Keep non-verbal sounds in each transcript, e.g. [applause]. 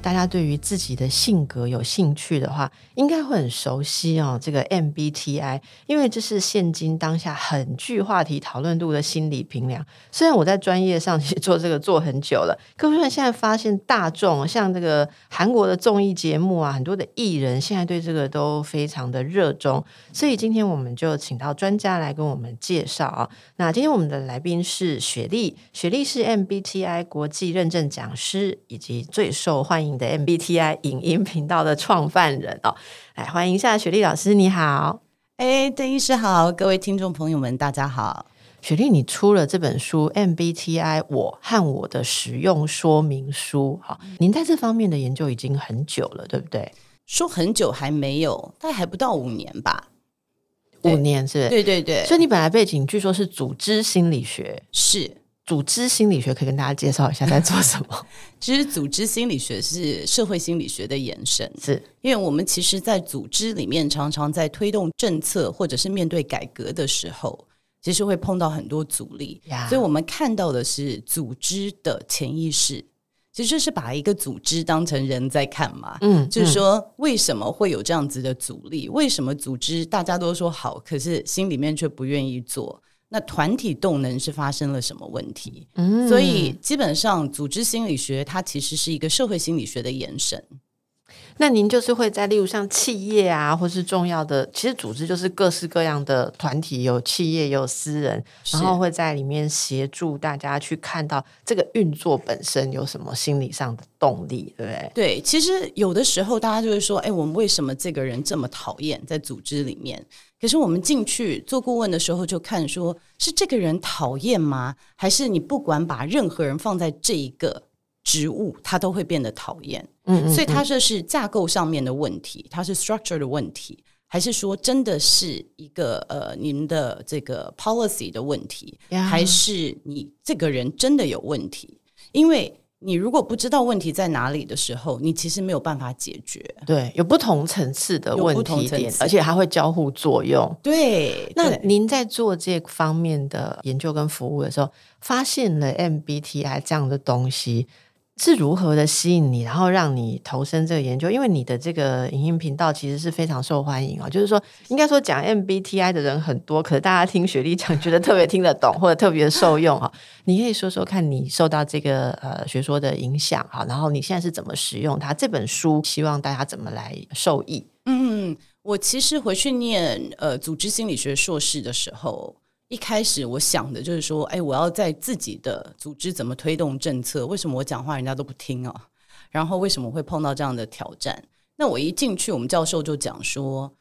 大家对于自己的性格有兴趣的话，应该会很熟悉哦。这个 MBTI，因为这是现今当下很具话题讨论度的心理评量。虽然我在专业上 [laughs] 其实做这个做很久了，可是现在发现大众像这个韩国的综艺节目啊，很多的艺人现在对这个都非常的热衷。所以今天我们就请到专家来跟我们介绍啊。那今天我们的来宾是雪莉，雪莉是 MBTI 国际认证讲师，以及最受欢迎的 MBTI 影音频道的创办人哦，来欢迎一下雪莉老师，你好，哎，邓医师好，各位听众朋友们，大家好。雪莉，你出了这本书《MBTI 我和我的使用说明书》哈，您在这方面的研究已经很久了，对不对？说很久还没有，大概还不到五年吧，五年是？对对对。所以你本来背景据说是组织心理学，是。组织心理学可以跟大家介绍一下在做什么？[laughs] 其实组织心理学是社会心理学的延伸，是因为我们其实，在组织里面常常在推动政策或者是面对改革的时候，其实会碰到很多阻力，所以我们看到的是组织的潜意识，其实就是把一个组织当成人在看嘛。嗯，就是说为什么会有这样子的阻力？为什么组织大家都说好，可是心里面却不愿意做？那团体动能是发生了什么问题？嗯，所以基本上组织心理学它其实是一个社会心理学的延伸。那您就是会在例如像企业啊，或是重要的，其实组织就是各式各样的团体，有企业有私人，然后会在里面协助大家去看到这个运作本身有什么心理上的动力，对不对？对，其实有的时候大家就会说，哎，我们为什么这个人这么讨厌在组织里面？可是我们进去做顾问的时候，就看说是这个人讨厌吗？还是你不管把任何人放在这一个职务，他都会变得讨厌？嗯，嗯，嗯，所以他这是架构上面的问题，它是 structure 的问题，还是说真的是一个呃您的这个 policy 的问题.还是你这个人真的有问题？因为你如果不知道问题在哪里的时候，你其实没有办法解决。对，有不同层次的问题点，而且它会交互作用。对，那您在做这方面的研究跟服务的时候，发现了 MBTI 这样的东西。是如何的吸引你，然后让你投身这个研究？因为你的这个影音频道其实是非常受欢迎啊，就是说，应该说讲 MBTI 的人很多，可是大家听雪莉讲，觉得特别听得懂，或者特别受用哈。[laughs] 你可以说说看你受到这个呃学说的影响哈，然后你现在是怎么使用它？这本书希望大家怎么来受益？嗯，我其实回去念呃组织心理学硕士的时候。一开始我想的就是说，哎，我要在自己的组织怎么推动政策？为什么我讲话人家都不听啊？然后为什么会碰到这样的挑战？那我一进去，我们教授就讲说，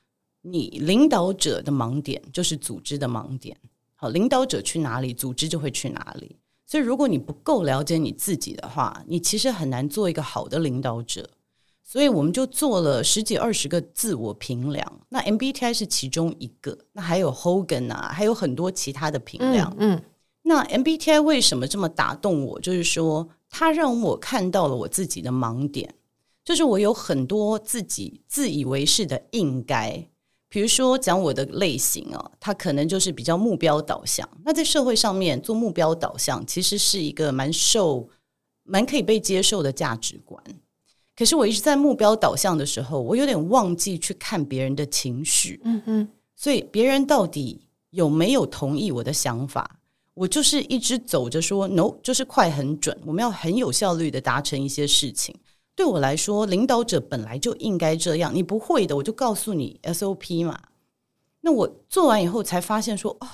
你领导者的盲点就是组织的盲点。好，领导者去哪里，组织就会去哪里。所以如果你不够了解你自己的话，你其实很难做一个好的领导者。所以我们就做了十几二十个自我评量，那 MBTI 是其中一个，那还有 Hogan 啊，还有很多其他的评量。嗯，嗯，那 MBTI 为什么这么打动我？就是说，它让我看到了我自己的盲点，就是我有很多自己自以为是的应该。比如说讲我的类型啊，它可能就是比较目标导向。那在社会上面做目标导向，其实是一个蛮受、蛮可以被接受的价值观。可是我一直在目标导向的时候，我有点忘记去看别人的情绪。嗯嗯，所以别人到底有没有同意我的想法？我就是一直走着说 “no”，就是快很准，我们要很有效率的达成一些事情。对我来说，领导者本来就应该这样。你不会的，我就告诉你 SOP 嘛。那我做完以后才发现说，哦，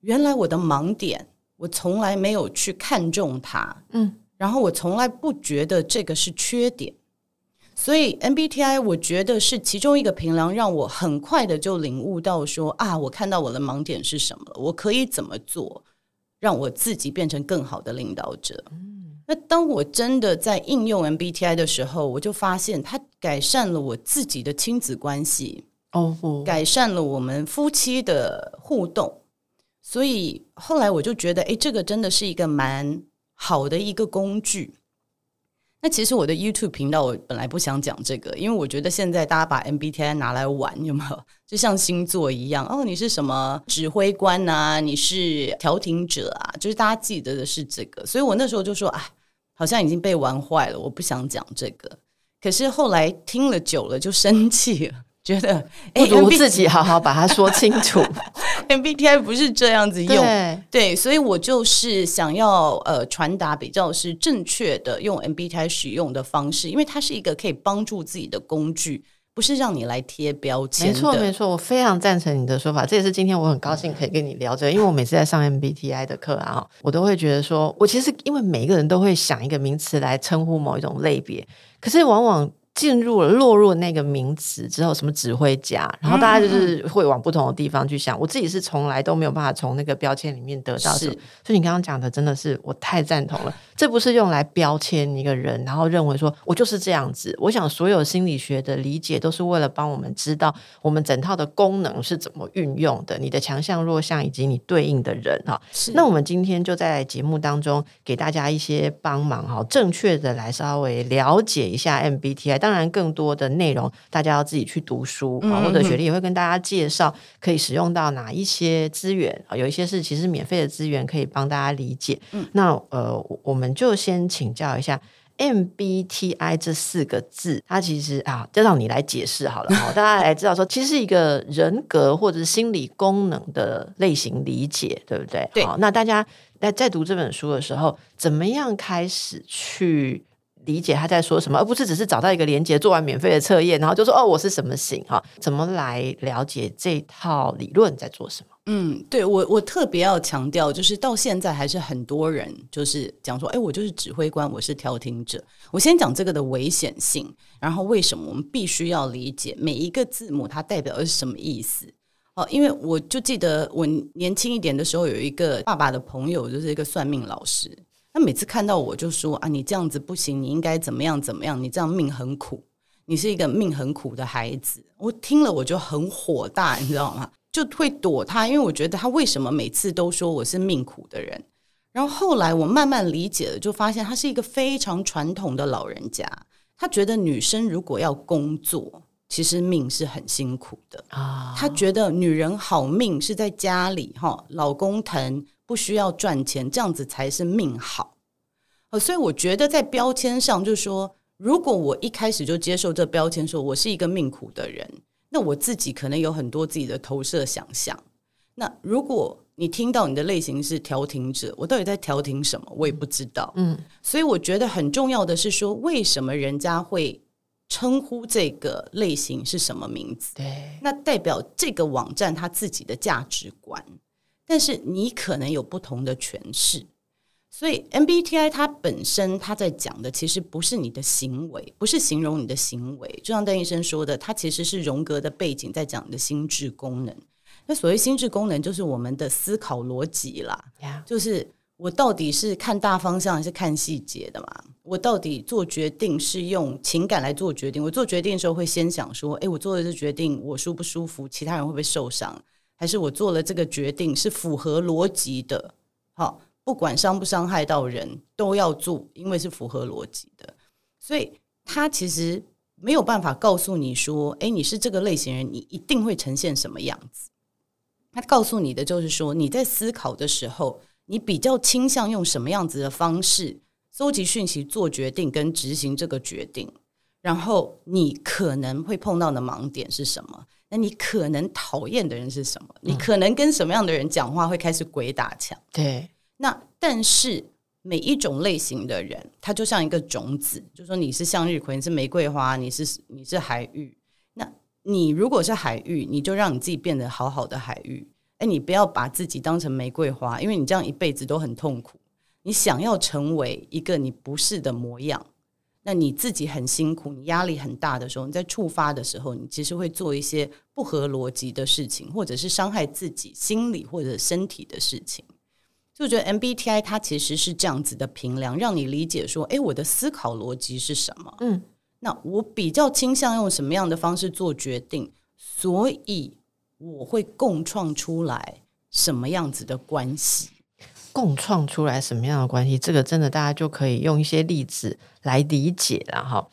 原来我的盲点，我从来没有去看重它。嗯。然后我从来不觉得这个是缺点，所以 MBTI 我觉得是其中一个评量，让我很快的就领悟到说啊，我看到我的盲点是什么了，我可以怎么做，让我自己变成更好的领导者。嗯，那那当我真的在应用 MBTI 的时候，我就发现它改善了我自己的亲子关系哦，oh. 改善了我们夫妻的互动。所以后来我就觉得，哎，这个真的是一个蛮好的一个工具。那其实我的 YouTube 频道我本来不想讲这个，因为我觉得现在大家把 MBTI 拿来玩，有没有？[laughs] 就像星座一样，哦，你是什么指挥官啊？你是调停者啊？就是大家记得的是这个。所以我那时候就说，哎，好像已经被玩坏了，我不想讲这个。可是后来听了久了，就生气了。觉得不如自己好好把它 [laughs] 说清楚。MBTI 不是这样子用，对，对，所以我就是想要呃传达比较是正确的用 MBTI 使用的方式，因为它是一个可以帮助自己的工具，不是让你来贴标签。没错，没错，我非常赞成你的说法。这也是今天我很高兴可以跟你聊这个，因为我每次在上 MBTI 的课啊，我都会觉得说，我其实因为每一个人都会想一个名词来称呼某一种类别，可是往往。进入了落入那个名词之后，什么指挥家，然后大家就是会往不同的地方去想。嗯、我自己是从来都没有办法从那个标签里面得到什么，所以你刚刚讲的真的是我太赞同了。[laughs] 这不是用来标签一个人，然后认为说我就是这样子。我想所有心理学的理解都是为了帮我们知道我们整套的功能是怎么运用的，你的强项、弱项以及你对应的人哈。那我们今天就在节目当中给大家一些帮忙哈，正确的来稍微了解一下 MBTI。当然，更多的内容大家要自己去读书啊，或者雪莉也会跟大家介绍可以使用到哪一些资源啊，有一些是其实免费的资源可以帮大家理解。嗯，那呃，我们就先请教一下 MBTI 这四个字，它其实啊，就让你来解释好了好，[laughs] 大家来知道说，其实是一个人格或者是心理功能的类型理解，对不对？对。好，那大家在在读这本书的时候，怎么样开始去？理解他在说什么，而不是只是找到一个连接，做完免费的测验，然后就说哦，我是什么型哈？怎么来了解这套理论在做什么？嗯，对我我特别要强调，就是到现在还是很多人就是讲说，哎，我就是指挥官，我是调停者。我先讲这个的危险性，然后为什么我们必须要理解每一个字母它代表的是什么意思？哦，因为我就记得我年轻一点的时候，有一个爸爸的朋友，就是一个算命老师。他每次看到我就说啊，你这样子不行，你应该怎么样怎么样？你这样命很苦，你是一个命很苦的孩子。我听了我就很火大，你知道吗？就会躲他，因为我觉得他为什么每次都说我是命苦的人？然后后来我慢慢理解了，就发现他是一个非常传统的老人家。他觉得女生如果要工作，其实命是很辛苦的啊。他觉得女人好命是在家里哈，老公疼。不需要赚钱，这样子才是命好。所以我觉得在标签上，就是说，如果我一开始就接受这标签，说我是一个命苦的人，那我自己可能有很多自己的投射想象。那如果你听到你的类型是调停者，我到底在调停什么？我也不知道。嗯，所以我觉得很重要的是说，为什么人家会称呼这个类型是什么名字？对，那代表这个网站它自己的价值观。但是你可能有不同的诠释，所以 MBTI 它本身它在讲的其实不是你的行为，不是形容你的行为，就像邓医生说的，它其实是荣格的背景在讲你的心智功能。那所谓心智功能，就是我们的思考逻辑啦.就是我到底是看大方向还是看细节的嘛？我到底做决定是用情感来做决定？我做决定的时候会先想说，哎，我做的这决定我舒不舒服？其他人会不会受伤？还是我做了这个决定是符合逻辑的，好，不管伤不伤害到人都要做，因为是符合逻辑的。所以他其实没有办法告诉你说，诶，你是这个类型人，你一定会呈现什么样子。他告诉你的就是说，你在思考的时候，你比较倾向用什么样子的方式搜集讯息、做决定跟执行这个决定，然后你可能会碰到的盲点是什么？那你可能讨厌的人是什么？你可能跟什么样的人讲话会开始鬼打墙？对。那但是每一种类型的人，他就像一个种子，就说你是向日葵，你是玫瑰花，你是你是海芋。那你如果是海芋，你就让你自己变得好好的海芋。哎，你不要把自己当成玫瑰花，因为你这样一辈子都很痛苦。你想要成为一个你不是的模样。那你自己很辛苦，你压力很大的时候，你在触发的时候，你其实会做一些不合逻辑的事情，或者是伤害自己心理或者身体的事情。就觉得 MBTI 它其实是这样子的评量，让你理解说，哎，我的思考逻辑是什么？嗯，那我比较倾向用什么样的方式做决定，所以我会共创出来什么样子的关系？共创出来什么样的关系？这个真的大家就可以用一些例子来理解了哈。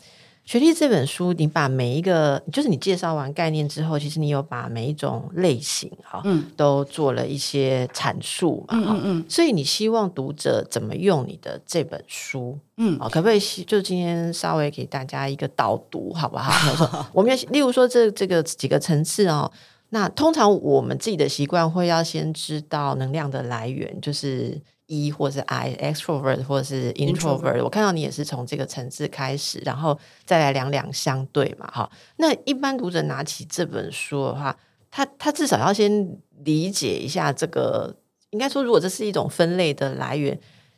学历这本书，你把每一个，就是你介绍完概念之后，其实你有把每一种类型哈，嗯，都做了一些阐述嘛，嗯嗯，嗯，所以你希望读者怎么用你的这本书，嗯，可不可以就今天稍微给大家一个导读，好不好？[laughs] 我们要例如说这这个几个层次哦，那通常我们自己的习惯会要先知道能量的来源，就是。E 或者是 I，extrovert 或者是 introvert，我看到你也是从这个层次开始，然后再来两两相对嘛，哈。那一般读者拿起这本书的话，他他至少要先理解一下这个，应该说，如果这是一种分类的来源，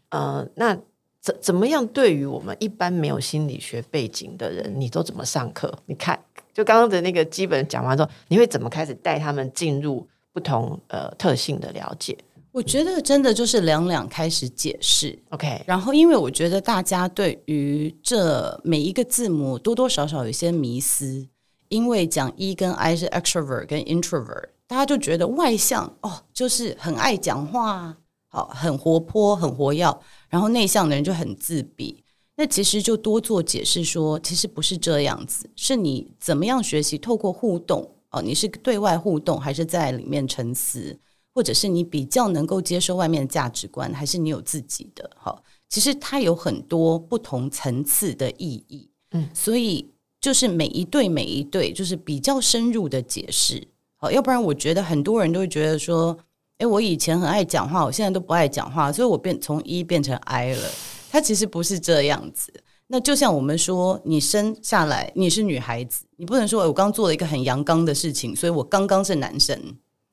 呃，那怎怎么样？对于我们一般没有心理学背景的人，你都怎么上课？你看，就刚刚的那个基本讲完之后，你会怎么开始带他们进入不同呃特性的了解？我觉得真的就是两两开始解释，OK。然后，因为我觉得大家对于这每一个字母多多少少有些迷思，因为讲 E 跟 I 是 extrovert 跟 introvert，大家就觉得外向哦，就是很爱讲话，好，很活泼，很活跃，然后内向的人就很自闭。那其实就多做解释说，其实不是这样子，是你怎么样学习透过互动哦，你是对外互动还是在里面沉思？或者是你比较能够接受外面的价值观，还是你有自己的？哈，其实它有很多不同层次的意义。嗯，所以就是每一对每一对，就是比较深入的解释。好，要不然我觉得很多人都会觉得说，哎，我以前很爱讲话，我现在都不爱讲话，所以我变从一变成 I 了。它其实不是这样子。那就像我们说，你生下来你是女孩子，你不能说我刚做了一个很阳刚的事情，所以我刚刚是男生。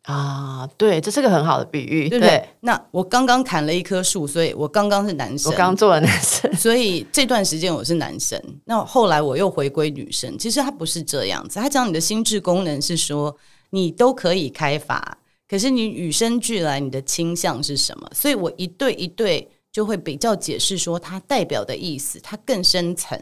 啊，对，这是个很好的比喻，对不对？对，那我刚刚砍了一棵树，所以我刚刚是男生。我刚做了男生，所以这段时间我是男生。那后来我又回归女生。其实它不是这样子，它讲你的心智功能是说你都可以开发，可是你与生俱来你的倾向是什么？所以我一对一对就会比较解释说它代表的意思，它更深层，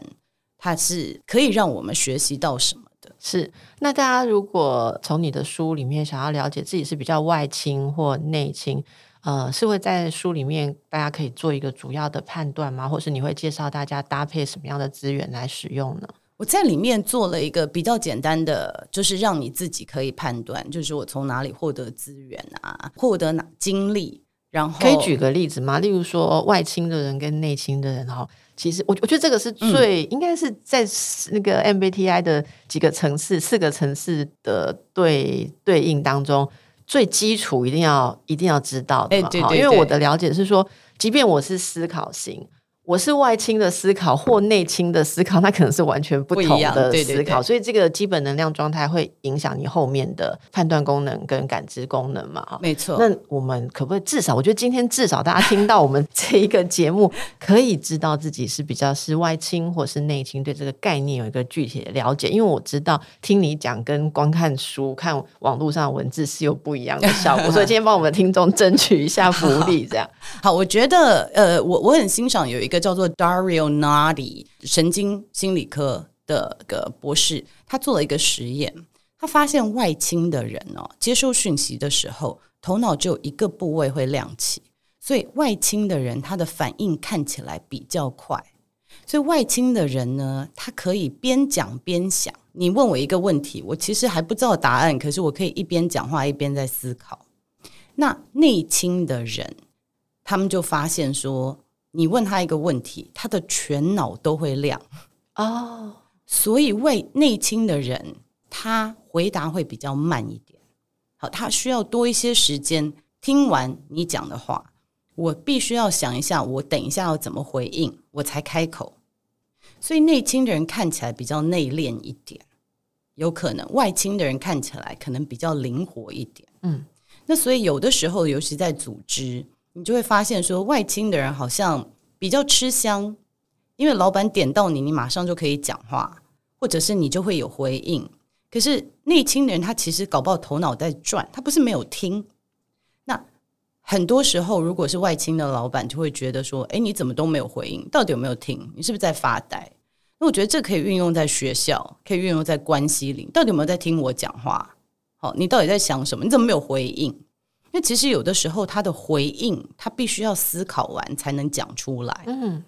它是可以让我们学习到什么。是，那大家如果从你的书里面想要了解自己是比较外倾或内倾，呃，是会在书里面大家可以做一个主要的判断吗？或是你会介绍大家搭配什么样的资源来使用呢？我在里面做了一个比较简单的，就是让你自己可以判断，就是我从哪里获得资源啊，获得哪经历，然后可以举个例子吗？例如说外倾的人跟内倾的人，哈。其实我我觉得这个是最、嗯、应该是在那个 MBTI 的几个层次、四个层次的对对应当中最基础，一定要一定要知道的嘛。欸、对对对，因为我的了解是说，即便我是思考型。我是外倾的思考或内倾的思考，那可能是完全不同的思考，对对对，所以这个基本能量状态会影响你后面的判断功能跟感知功能嘛？没错。那我们可不可以至少？我觉得今天至少大家听到我们这一个 [laughs] 节目，可以知道自己是比较是外倾或是内倾，对这个概念有一个具体的了解。因为我知道听你讲跟光看书、看网络上的文字是有不一样的效果，[laughs] 所以今天帮我们的听众争取一下福利，这样好，好。我觉得呃，我我很欣赏有一个。叫做 Dario Nadi 神经心理科的个博士，他做了一个实验，他发现外倾的人哦，接收讯息的时候，头脑只有一个部位会亮起，所以外倾的人他的反应看起来比较快。所以外倾的人呢，他可以边讲边想。你问我一个问题，我其实还不知道答案，可是我可以一边讲话一边在思考。那内倾的人，他们就发现说。你问他一个问题，他的全脑都会亮哦，oh. 所以为内倾的人，他回答会比较慢一点。好，他需要多一些时间听完你讲的话，我必须要想一下，我等一下要怎么回应，我才开口。所以内倾的人看起来比较内敛一点，有可能外倾的人看起来可能比较灵活一点。嗯，那所以有的时候，尤其在组织。你就会发现，说外倾的人好像比较吃香，因为老板点到你，你马上就可以讲话，或者是你就会有回应。可是内倾的人，他其实搞不好头脑在转，他不是没有听。那很多时候，如果是外倾的老板，就会觉得说：“哎，你怎么都没有回应？到底有没有听？你是不是在发呆？”那我觉得这可以运用在学校，可以运用在关系里。到底有没有在听我讲话？好，你到底在想什么？你怎么没有回应？那其实有的时候，他的回应他必须要思考完才能讲出来。嗯，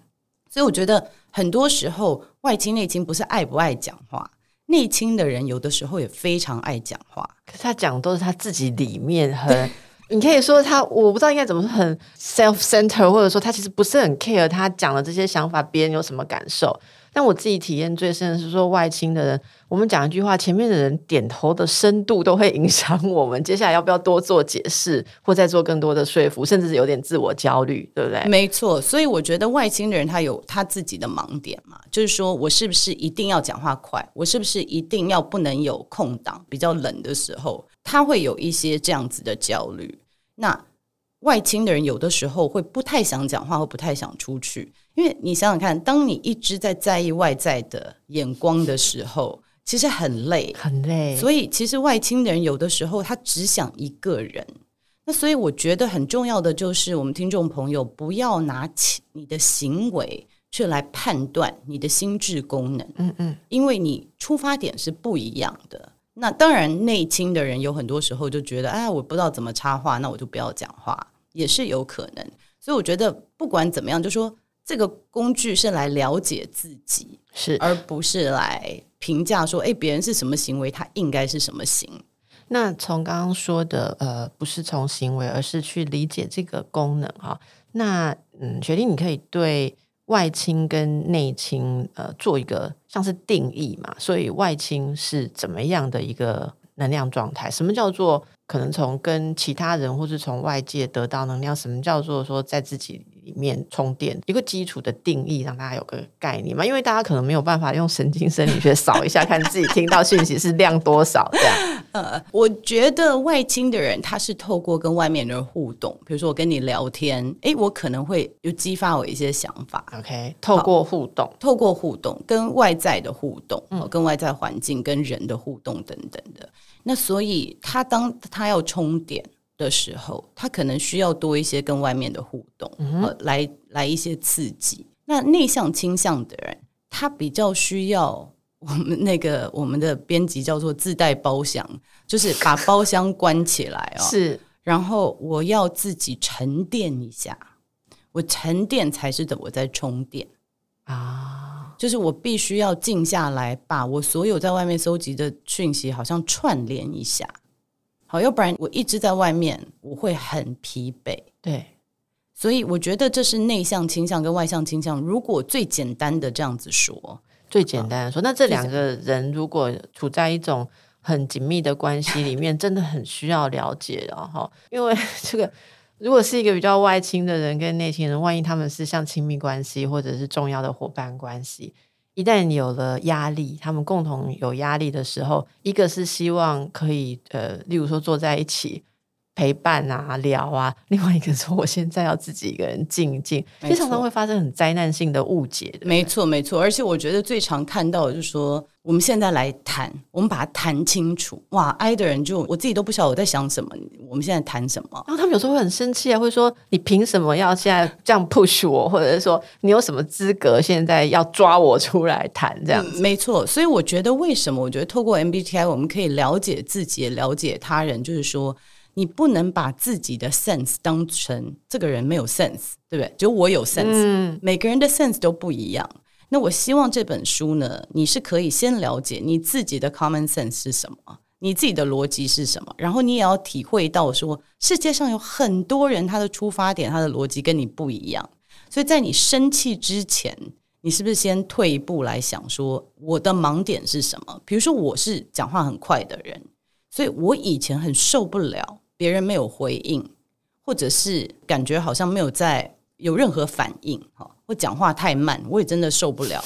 所以我觉得很多时候外倾内倾不是爱不爱讲话。内倾的人有的时候也非常爱讲话，可是他讲都是他自己里面很，你可以说他，我不知道应该怎么说，很 self-centered，或者说他其实不是很 care 他讲的这些想法，别人有什么感受。但我自己体验最深的是说，外倾的人，我们讲一句话，前面的人点头的深度都会影响我们接下来要不要多做解释，或再做更多的说服，甚至是有点自我焦虑，对不对？没错，所以我觉得外倾的人他有他自己的盲点嘛，就是说我是不是一定要讲话快，我是不是一定要不能有空档，比较冷的时候，他会有一些这样子的焦虑。那外倾的人有的时候会不太想讲话，或不太想出去。因为你想想看，当你一直在在意外在的眼光的时候，其实很累，很累。所以，其实外倾的人有的时候他只想一个人。那所以，我觉得很重要的就是，我们听众朋友不要拿起你的行为去来判断你的心智功能。嗯嗯，因为你出发点是不一样的。那当然，内倾的人有很多时候就觉得，哎，我不知道怎么插话，那我就不要讲话，也是有可能。所以，我觉得不管怎么样，就说。这个工具是来了解自己，是而不是来评价说，哎，别人是什么行为，他应该是什么行。那从刚刚说的，呃，不是从行为，而是去理解这个功能哈。那嗯，决定，你可以对外倾跟内倾，呃，做一个像是定义嘛？所以外倾是怎么样的一个能量状态？什么叫做可能从跟其他人或是从外界得到能量？什么叫做说在自己？里面充电一个基础的定义，让大家有个概念嘛。因为大家可能没有办法用神经生理学扫一下，看自己听到讯息是量多少这样。[laughs] 呃，我觉得外倾的人他是透过跟外面的人互动，比如说我跟你聊天，诶，我可能会有激发我一些想法。OK，透过互动，透过互动跟外在的互动，嗯，跟外在环境跟人的互动等等的。那所以他当他要充电。的时候，他可能需要多一些跟外面的互动，嗯呃、来来一些刺激。那内向倾向的人，他比较需要我们 [laughs] 那个我们的编辑叫做自带包厢，就是把包厢关起来哦。是，然后我要自己沉淀一下，我沉淀才是的我在充电啊，就是我必须要静下来，把我所有在外面搜集的讯息好像串联一下。好，要不然我一直在外面，我会很疲惫。对，所以我觉得这是内向倾向跟外向倾向。如果最简单的这样子说，最简单的说，那这两个人如果处在一种很紧密的关系里面，[laughs] 真的很需要了解的哈。因为这个，如果是一个比较外倾的人跟内倾人，万一他们是像亲密关系或者是重要的伙伴关系。一旦有了压力，他们共同有压力的时候，一个是希望可以呃，例如说坐在一起陪伴啊、聊啊；另外一个说我现在要自己一个人静一静，经常常会发生很灾难性的误解。没错，没错。而且我觉得最常看到的就是说。我们现在来谈，我们把它谈清楚。哇，爱的人就我自己都不晓得我在想什么。我们现在谈什么？然后他们有时候会很生气啊，会说：“你凭什么要现在这样 push 我？或者是说你有什么资格现在要抓我出来谈这样子？”嗯，没错，所以我觉得为什么？我觉得透过 MBTI 我们可以了解自己，也了解他人。就是说，你不能把自己的 sense 当成这个人没有 sense，对不对？就我有 sense，嗯，每个人的 sense 都不一样。那我希望这本书呢，你是可以先了解你自己的 common sense 是什么，你自己的逻辑是什么，然后你也要体会到说，世界上有很多人他的出发点、他的逻辑跟你不一样，所以在你生气之前，你是不是先退一步来想说，我的盲点是什么？比如说，我是讲话很快的人，所以我以前很受不了别人没有回应，或者是感觉好像没有在有任何反应，哈。我讲话太慢，我也真的受不了。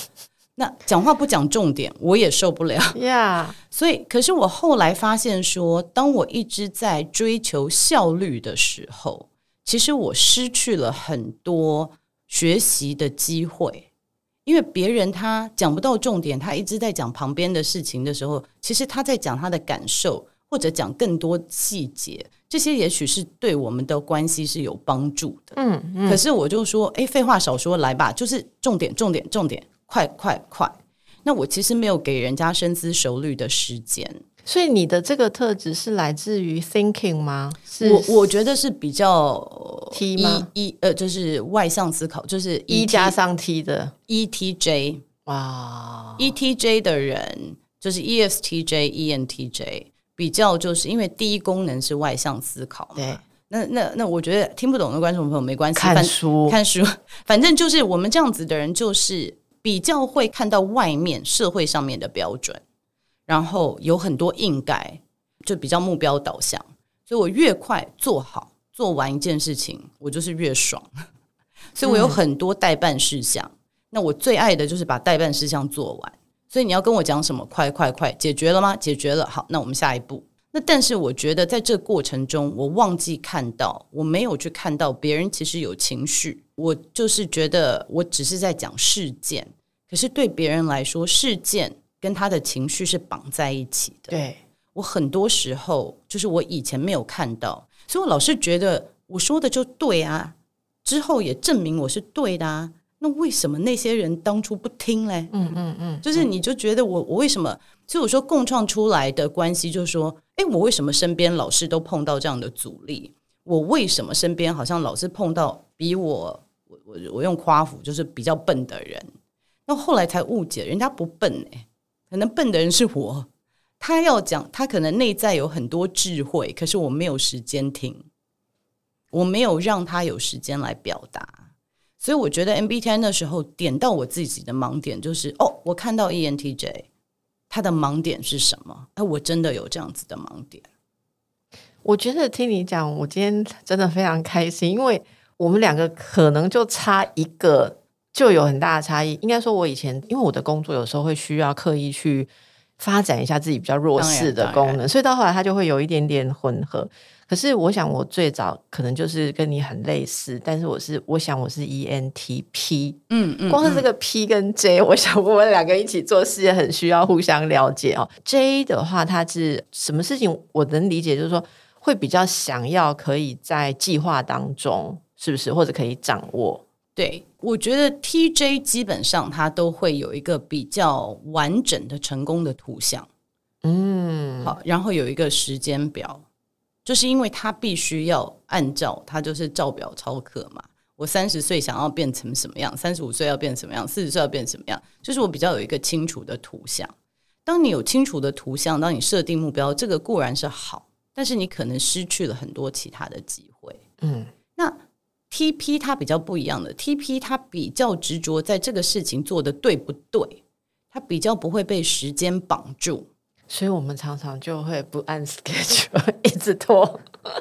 那讲话不讲重点，我也受不了。呀，所以，可是我后来发现说，当我一直在追求效率的时候，其实我失去了很多学习的机会。因为别人他讲不到重点，他一直在讲旁边的事情的时候，其实他在讲他的感受，或者讲更多细节，这些也许是对我们的关系是有帮助的。嗯，嗯，可是我就说，哎，废话少说，来吧，就是重点，重点，重点，快快快。那我其实没有给人家深思熟虑的时间。所以你的这个特质是来自于 thinking 吗？是我我觉得是比较 T 吗？E, e 呃，就是外向思考，就是 E 加上 T 的 ETJ 哇，ETJ 的人就是 ESTJ、ENTJ 比较就是因为第一功能是外向思考嘛。对，那那那我觉得听不懂的观众朋友没关系，看书看书，反正就是我们这样子的人就是比较会看到外面社会上面的标准。然后有很多硬盖，就比较目标导向，所以我越快做好做完一件事情，我就是越爽。[laughs] 所以我有很多待办事项，嗯、那我最爱的就是把待办事项做完。所以你要跟我讲什么？快快快，解决了吗？解决了，好，那我们下一步。那但是我觉得在这过程中，我忘记看到，我没有去看到别人其实有情绪。我就是觉得我只是在讲事件，可是对别人来说，事件。跟他的情绪是绑在一起的。对，我很多时候就是我以前没有看到，所以我老是觉得我说的就对啊，之后也证明我是对的啊。那为什么那些人当初不听嘞？嗯嗯嗯，就是你就觉得我我为什么？所以我说共创出来的关系就是说，哎，我为什么身边老是都碰到这样的阻力？我为什么身边好像老是碰到比我我我我用夸父就是比较笨的人？那后来才误解，人家不笨哎。可能笨的人是我，他要讲，他可能内在有很多智慧，可是我没有时间听，我没有让他有时间来表达，所以我觉得 MBTI 那时候点到我自己的盲点，就是哦，我看到 ENTJ，他的盲点是什么？哎，我真的有这样子的盲点。我觉得听你讲，我今天真的非常开心，因为我们两个可能就差一个。就有很大的差异。应该说，我以前因为我的工作有时候会需要刻意去发展一下自己比较弱势的功能，所以到后来它就会有一点点混合。可是我想，我最早可能就是跟你很类似，但是我是我想我是 ENTP，嗯嗯，光是这个 P 跟 J，我想我们两个一起做事也很需要互相了解哦。J 的话，它是什么事情我能理解，就是说会比较想要可以在计划当中，是不是或者可以掌握。对，我觉得 TJ 基本上它都会有一个比较完整的成功的图像，嗯，好，然后有一个时间表，就是因为他必须要按照他就是照表操课嘛。我三十岁想要变成什么样，三十五岁要变什么样，四十岁要变什么样，就是我比较有一个清楚的图像。当你有清楚的图像，当你设定目标，这个固然是好，但是你可能失去了很多其他的机会。嗯，那。TP 它比较不一样的，TP 它比较执着在这个事情做得对不对，它比较不会被时间绑住，所以我们常常就会不按 [laughs] schedule [laughs] 一直拖。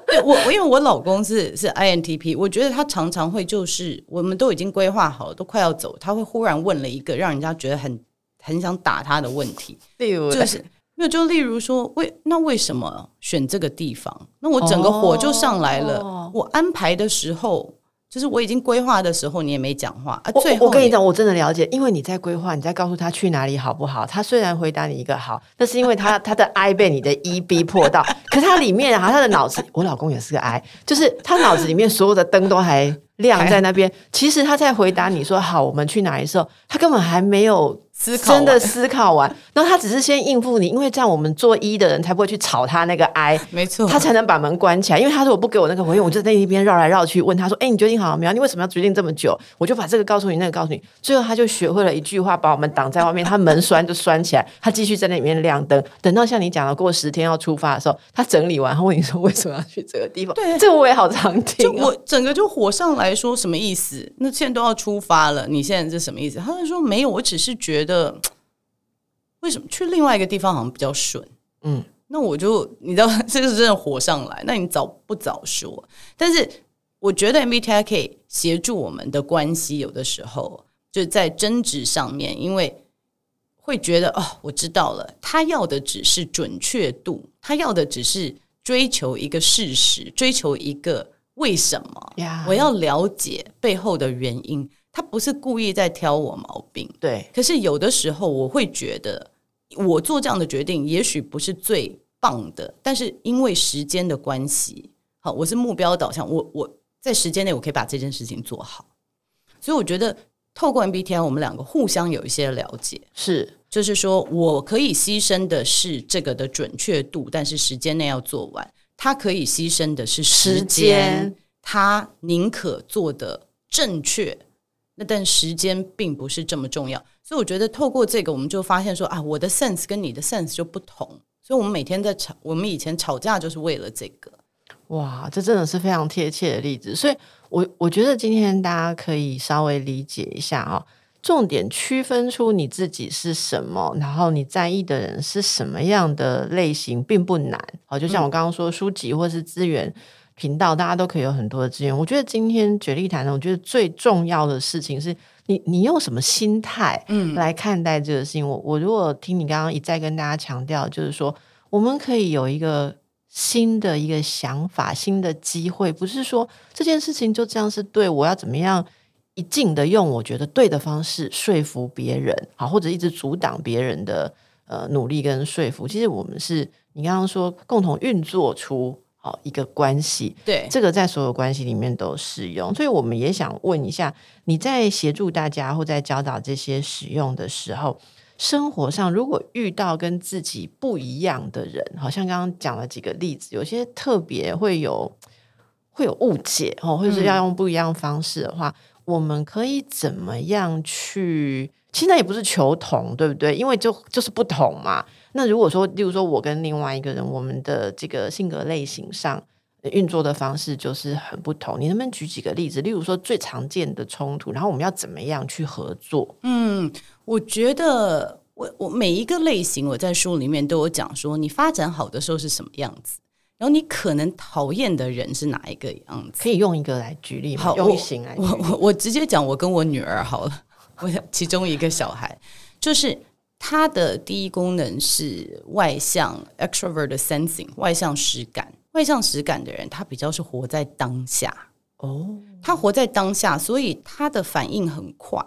对我，因为我老公是是 INTP，我觉得他常常会就是我们都已经规划好了，都快要走，他会忽然问了一个让人家觉得很很想打他的问题，例如就是没有，就例如说为那为什么选这个地方？那我整个火就上来了，哦、我安排的时候。就是我已经规划的时候，你也没讲话啊。最后我，我跟你讲，我真的了解，因为你在规划，你在告诉他去哪里好不好？他虽然回答你一个好，那是因为他 [laughs] 他的 I 被你的 E 逼迫到，可是他里面啊，他的脑子，我老公也是个 I，就是他脑子里面所有的灯都还亮在那边。其实他在回答你说好，我们去哪里的时候，他根本还没有。思考真的 [laughs] 思考完，然后他只是先应付你，因为这样我们做一的人才不会去吵他那个 I，[laughs] 没错，他才能把门关起来。因为他说我不给我那个回应，我就在那边绕来绕去问他说：“哎，你决定好了没有？你为什么要决定这么久？”我就把这个告诉你，那个告诉你，最后他就学会了一句话，把我们挡在外面，他门栓就栓起来，他继续在那里面亮灯。等到像你讲的过十天要出发的时候，他整理完，他问你说为什么要去这个地方？对，这个我也好常听、哦。就我整个就火上来说什么意思？那现在都要出发了，你现在是什么意思？他就说没有，我只是觉得。[tsk] 为什么去另外一个地方好像比较顺？嗯，那我就你知道，[laughs] 这个是真的火上来。那你早不早说？但是我觉得 MBTI 可以协助我们的关系，有的时候就在争执上面，因为会觉得哦，我知道了，他要的只是准确度，他要的只是追求一个事实，追求一个为什么.我要了解背后的原因，他不是故意在挑我毛病。对，可是有的时候我会觉得。我做这样的决定，也许不是最棒的，但是因为时间的关系，好，我是目标导向，我我在时间内我可以把这件事情做好，所以我觉得透过 MBTI，我们两个互相有一些了解，是，就是说我可以牺牲的是这个的准确度，但是时间内要做完，他可以牺牲的是时间，时他宁可做的正确。那但时间并不是这么重要，所以我觉得透过这个，我们就发现说啊，我的 sense 跟你的 sense 就不同，所以我们每天在吵，我们以前吵架就是为了这个。哇，这真的是非常贴切的例子，所以我我觉得今天大家可以稍微理解一下啊、哦，重点区分出你自己是什么，然后你在意的人是什么样的类型，并不难。好，就像我刚刚说，书籍或是资源。频道大家都可以有很多的资源。我觉得今天雪力谈呢，我觉得最重要的事情是你，你用什么心态嗯来看待这个事情。嗯、我我如果听你刚刚一再跟大家强调，就是说我们可以有一个新的一个想法、新的机会，不是说这件事情就这样是对，我要怎么样一劲的用我觉得对的方式说服别人，好，或者一直阻挡别人的呃努力跟说服。其实我们是你刚刚说共同运作出。好，一个关系，对，这个在所有关系里面都适用，所以我们也想问一下，你在协助大家或在教导这些使用的时候，生活上如果遇到跟自己不一样的人，好像刚刚讲了几个例子，有些特别会有会有误解哦，或者是要用不一样方式的话，嗯、我们可以怎么样去？其实那也不是求同，对不对？因为就就是不同嘛。那如果说，例如说，我跟另外一个人，我们的这个性格类型上运作的方式就是很不同，你能不能举几个例子？例如说最常见的冲突，然后我们要怎么样去合作？嗯，我觉得我我每一个类型，我在书里面都有讲说，你发展好的时候是什么样子，然后你可能讨厌的人是哪一个样子？可以用一个来举例吗？好，用一型来。我我我直接讲，我跟我女儿好了，我其中一个小孩就是。他的第一功能是外向 （extrovert sensing），外向实感。外向实感的人，他比较是活在当下。哦，他活在当下，所以他的反应很快，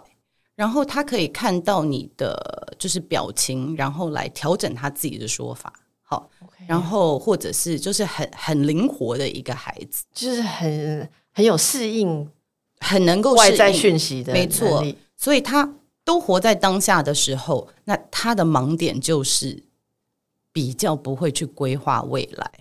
然后他可以看到你的就是表情，然后来调整他自己的说法。好.然后或者是就是很很灵活的一个孩子，就是很很有适应，很能够外在讯息的，没错。所以他。都活在当下的时候，那他的盲点就是比较不会去规划未来，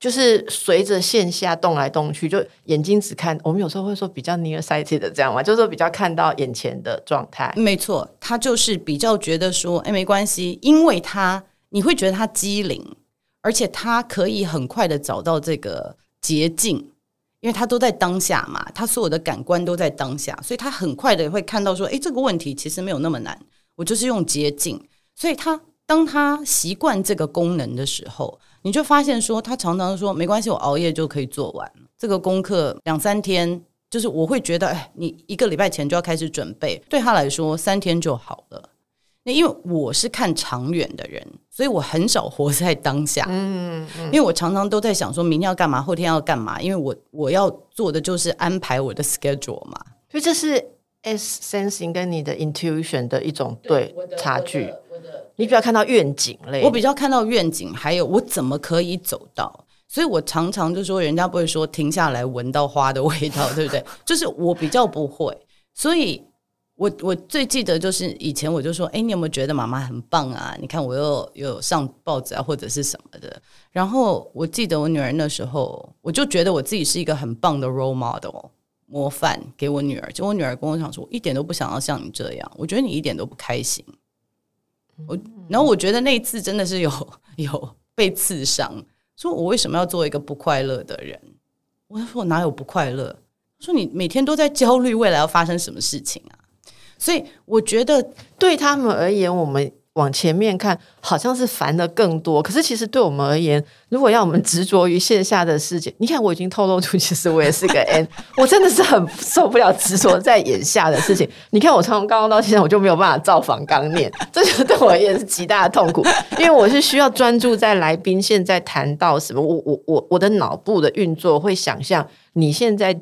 就是随着线下动来动去，就眼睛只看。我们有时候会说比较 nearsighted 的这样嘛，就是说比较看到眼前的状态。没错，他就是比较觉得说，哎，没关系，因为他你会觉得他机灵，而且他可以很快的找到这个捷径。因为他都在当下嘛，他所有的感官都在当下，所以他很快的会看到说，诶，这个问题其实没有那么难，我就是用捷径。所以他当他习惯这个功能的时候，你就发现说，他常常说没关系，我熬夜就可以做完这个功课，两三天，就是我会觉得，哎，你一个礼拜前就要开始准备，对他来说三天就好了。那因为我是看长远的人，所以我很少活在当下。嗯，嗯，因为我常常都在想说明天要干嘛，后天要干嘛。因为我我要做的就是安排我的 schedule 嘛。所以这是 S sensing 跟你的 intuition 的一种对差距。你比较看到愿景类，我比较看到愿景，还有我怎么可以走到。所以我常常就说，人家不会说停下来闻到花的味道，对不对？[laughs] 就是我比较不会，所以。我我最记得就是以前我就说，哎，你有没有觉得妈妈很棒啊？你看我又有上报纸啊，或者是什么的。然后我记得我女儿那时候，我就觉得我自己是一个很棒的 role model 模范给我女儿。就我女儿跟我讲说，我一点都不想要像你这样，我觉得你一点都不开心。我然后我觉得那一次真的是有有被刺伤，说我为什么要做一个不快乐的人？我说我哪有不快乐？说你每天都在焦虑未来要发生什么事情啊？所以我觉得对他们而言，我们往前面看好像是烦的更多。可是其实对我们而言，如果要我们执着于线下的世界，你看我已经透露出，其实我也是个 [laughs] N，我真的是很受不了执着在眼下的事情。你看我从刚刚到现在，我就没有办法造访刚念，这就对我而言是极大的痛苦，因为我是需要专注在来宾现在谈到什么，我我我我的脑部的运作会想象你现在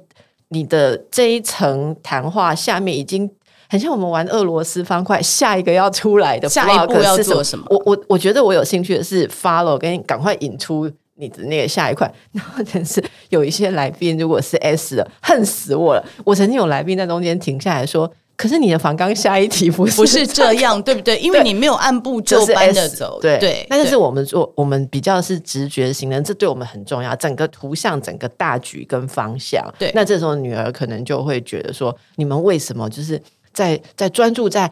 你的这一层谈话下面已经。很像我们玩俄罗斯方块，下一个要出来的下一步要做什么？我我我觉得我有兴趣的是 follow，跟你赶快引出你的那个下一块。[laughs] 然后真是有一些来宾，如果是 S 的，恨死我了。我曾经有来宾在中间停下来说。可是你的房刚下一题不是不是这样，对不对？因为你没有按部就班的走，对对。但是我们做，我们比较是直觉型的，这对我们很重要。整个图像、整个大局跟方向，对。那这时候女儿可能就会觉得说：你们为什么就是在在专注在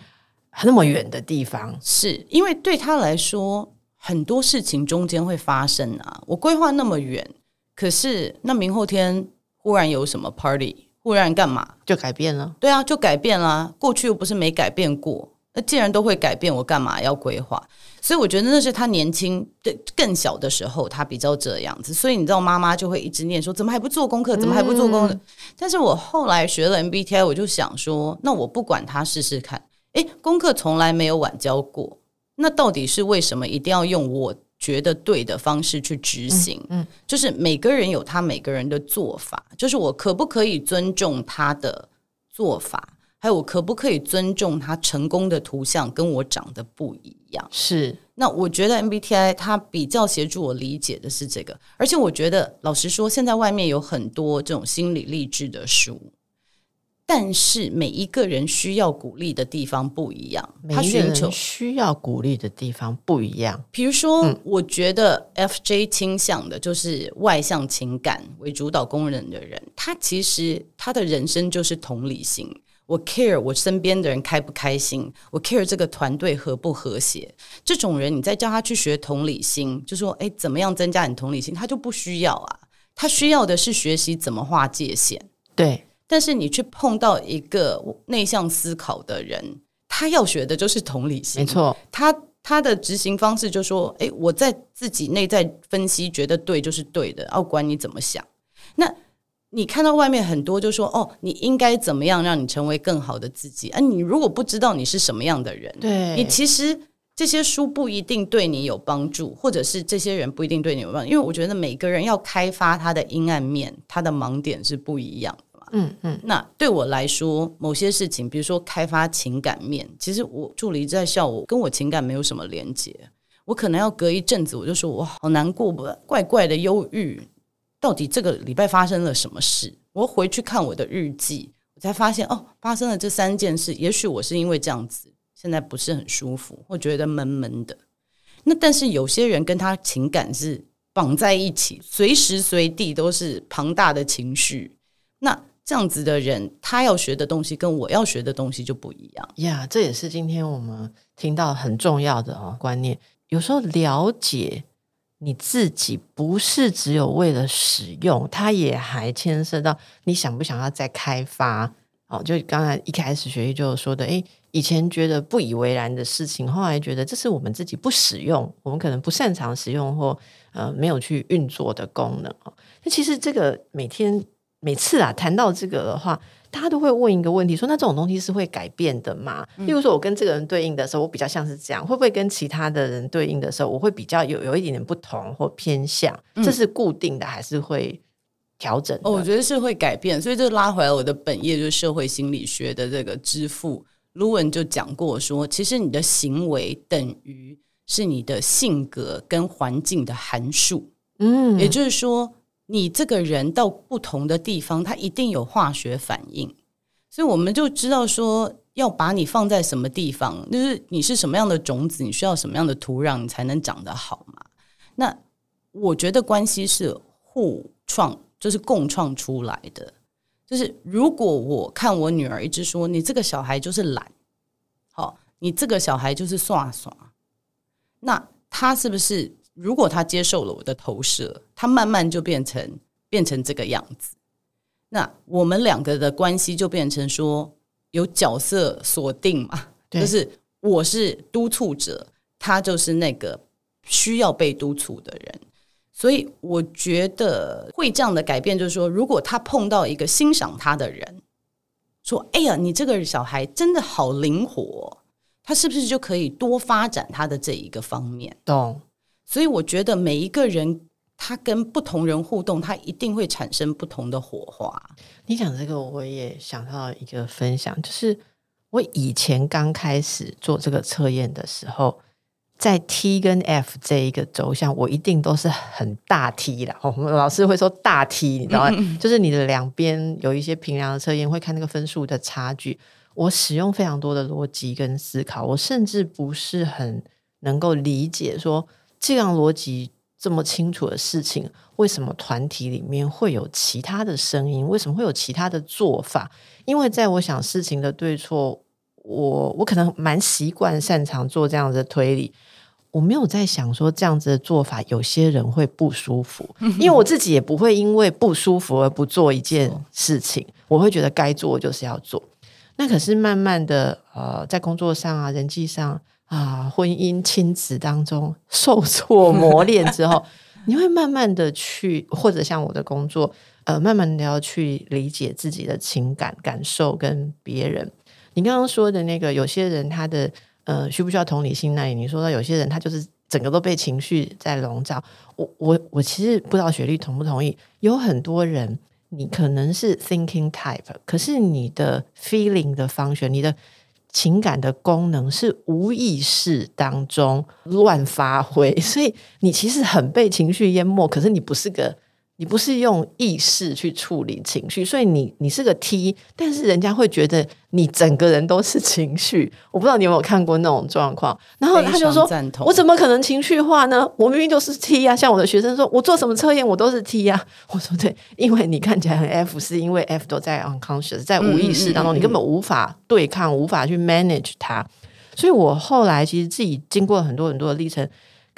那么远的地方？是因为对他来说，很多事情中间会发生啊。我规划那么远，可是那明后天忽然有什么 party。忽然干嘛就改变了？对啊，就改变了。过去又不是没改变过。那既然都会改变，我干嘛要规划？所以我觉得那是他年轻的更小的时候，他比较这样子。所以你知道，妈妈就会一直念说：“怎么还不做功课？怎么还不做功课？”嗯、但是我后来学了 MBTI，我就想说：“那我不管他试试看。”诶，功课从来没有晚交过。那到底是为什么一定要用我？觉得对的方式去执行，嗯，嗯，就是每个人有他每个人的做法，就是我可不可以尊重他的做法，还有我可不可以尊重他成功的图像跟我长得不一样？是，那我觉得 MBTI 它比较协助我理解的是这个，而且我觉得老实说，现在外面有很多这种心理励志的书。但是每一个人需要鼓励的地方不一样，他寻求需要鼓励的地方不一样。比如说，嗯、我觉得 FJ 倾向的就是外向情感为主导功能的人，他其实他的人生就是同理心。我 care 我身边的人开不开心，我 care 这个团队和不和谐。这种人，你再叫他去学同理心，就说哎，怎么样增加你同理心？他就不需要啊，他需要的是学习怎么划界限。对。但是你去碰到一个内向思考的人，他要学的就是同理心。没错，他他的执行方式就是说：“诶，我在自己内在分析，觉得对就是对的，要管你怎么想。”那你看到外面很多就说：“哦，你应该怎么样让你成为更好的自己？”啊，你如果不知道你是什么样的人，对，你其实这些书不一定对你有帮助，或者是这些人不一定对你有帮助，因为我觉得每个人要开发他的阴暗面，他的盲点是不一样嘛。嗯嗯，那对我来说，某些事情，比如说开发情感面，其实我助理在笑我，跟我情感没有什么连接。我可能要隔一阵子，我就说我好难过，怪怪的忧郁。到底这个礼拜发生了什么事？我回去看我的日记，我才发现哦，发生了这三件事。也许我是因为这样子，现在不是很舒服，我觉得闷闷的。那但是有些人跟他情感是绑在一起，随时随地都是庞大的情绪。那这样子的人，他要学的东西跟我要学的东西就不一样呀。这也是今天我们听到很重要的哦观念。有时候了解你自己，不是只有为了使用，它也还牵涉到你想不想要再开发哦。就刚才一开始学习就说的，诶，以前觉得不以为然的事情，后来觉得这是我们自己不使用，我们可能不擅长使用或呃没有去运作的功能哦。那其实这个每天。每次啊谈到这个的话，大家都会问一个问题：说那这种东西是会改变的吗？嗯、例如说，我跟这个人对应的时候，我比较像是这样，会不会跟其他的人对应的时候，我会比较有有一点点不同或偏向？这是固定的还是会调整的？哦，我觉得是会改变。所以就拉回来我的本业，就是社会心理学的这个之父卢文就讲过说，其实你的行为等于是你的性格跟环境的函数。嗯，也就是说。你这个人到不同的地方，他一定有化学反应，所以我们就知道说，要把你放在什么地方，就是你是什么样的种子，你需要什么样的土壤，你才能长得好嘛。那我觉得关系是互创，就是共创出来的。就是如果我看我女儿一直说你这个小孩就是懒，好，你这个小孩就是耍耍，那他是不是？如果他接受了我的投射，他慢慢就变成变成这个样子。那我们两个的关系就变成说有角色锁定嘛，就是我是督促者，他就是那个需要被督促的人。所以我觉得会这样的改变，就是说，如果他碰到一个欣赏他的人，说：“哎呀，你这个小孩真的好灵活。”他是不是就可以多发展他的这一个方面？懂。所以我觉得每一个人他跟不同人互动，他一定会产生不同的火花。你讲这个，我也想到一个分享，就是我以前刚开始做这个测验的时候，在 T 跟 F 这一个轴向，我一定都是很大 T 的。我们老师会说大 T，你知道吗？就是你的两边有一些平量的测验，会看那个分数的差距。我使用非常多的逻辑跟思考，我甚至不是很能够理解说这样逻辑这么清楚的事情，为什么团体里面会有其他的声音？为什么会有其他的做法？因为在我想事情的对错，我我可能蛮习惯擅长做这样子的推理，我没有在想说这样子的做法有些人会不舒服，[laughs] 因为我自己也不会因为不舒服而不做一件事情，我会觉得该做就是要做。那可是慢慢的，呃，在工作上啊、人际上啊、婚姻、亲子当中受挫磨练之后，你会慢慢的去，或者像我的工作，呃，慢慢的要去理解自己的情感感受跟别人。你刚刚说的那个，有些人他的呃需不需要同理心那里，你说到有些人他就是整个都被情绪在笼罩。我我我其实不知道雪莉同不同意，有很多人。你可能是 thinking type，可是你的 feeling 的 function，你的情感的功能是无意识当中乱发挥，[laughs] 所以你其实很被情绪淹没，可是你不是个。你不是用意识去处理情绪，所以你你是个 T，但是人家会觉得你整个人都是情绪。我不知道你有没有看过那种状况，然后他就说：“我怎么可能情绪化呢？我明明就是 T 啊！”像我的学生说：“我做什么测验我都是 T 啊！”我说：“对，因为你看起来很 F，是因为 F 都在 unconscious，在无意识当中，你根本无法对抗，无法去 manage 它。所以我后来其实自己经过很多很多的历程。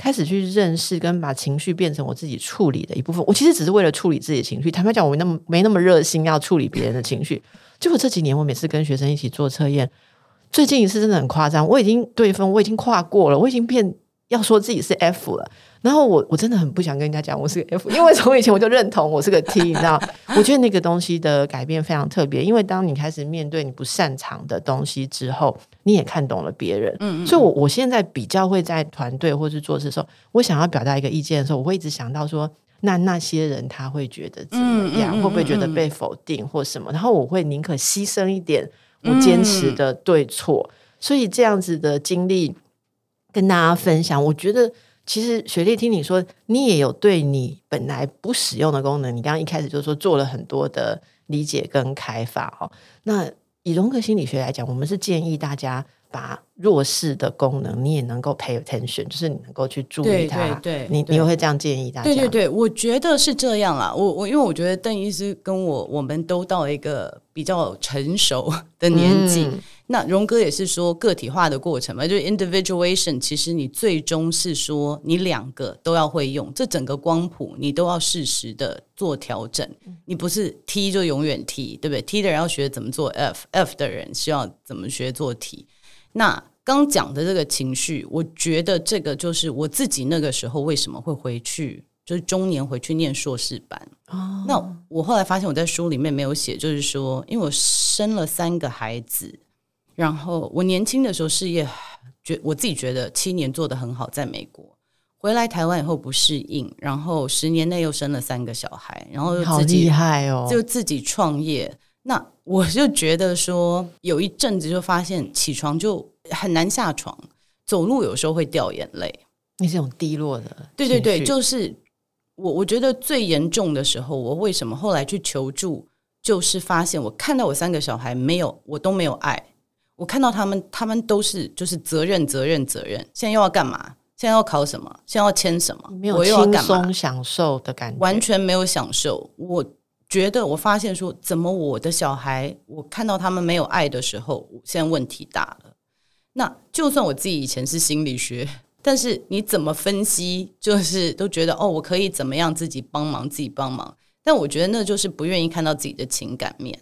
开始去认识跟把情绪变成我自己处理的一部分。我其实只是为了处理自己的情绪。坦白讲，我没那么没那么热心要处理别人的情绪。结果这几年，我每次跟学生一起做测验，最近一次真的很夸张。我已经对分，我已经跨过了，我已经变要说自己是 F 了。然后我我真的很不想跟人家讲我是个 F，因为从以前我就认同我是个 T，你知道？我觉得那个东西的改变非常特别，因为当你开始面对你不擅长的东西之后，你也看懂了别人。嗯，嗯，所以我我现在比较会在团队或是做事的时候，我想要表达一个意见的时候，我会一直想到说，那那些人他会觉得怎么样？会不会觉得被否定或什么？然后我会宁可牺牲一点我坚持的对错。所以这样子的经历跟大家分享，我觉得。其实雪莉听你说，你也有对你本来不使用的功能，你刚刚一开始就说做了很多的理解跟开发哦。那以荣格心理学来讲，我们是建议大家把弱势的功能，你也能够 pay attention，就是你能够去注意它。对，对，对，你你会这样建议大家？对对对，我觉得是这样啊。我我因为我觉得邓医师跟我我们都到了一个比较成熟的年纪。嗯那荣哥也是说个体化的过程嘛，就是 individuation。其实你最终是说你两个都要会用，这整个光谱你都要适时的做调整。你不是 T 就永远 T，对不对？T 的人要学怎么做 F，F 的人需要怎么学做 T。那刚讲的这个情绪，我觉得这个就是我自己那个时候为什么会回去，就是中年回去念硕士班。哦，那我后来发现我在书里面没有写，就是说，因为我生了三个孩子。然后我年轻的时候事业觉我自己觉得七年做得很好，在美国回来台湾以后不适应，然后十年内又生了三个小孩，然后好厉害哦，就自己创业。那我就觉得说有一阵子就发现起床就很难下床，走路有时候会掉眼泪，那是种低落的。对对对，就是我我觉得最严重的时候，我为什么后来去求助，就是发现我看到我三个小孩没有，我都没有爱。我看到他们，他们都是就是责任，责任，责任。现在又要干嘛？现在要考什么？现在要签什么？没有轻松享受的感觉，完全没有享受。我觉得，我发现说，怎么我的小孩，我看到他们没有爱的时候，现在问题大了。那就算我自己以前是心理学，[laughs] 但是你怎么分析，就是都觉得哦，我可以怎么样自己帮忙，自己帮忙。但我觉得那就是不愿意看到自己的情感面。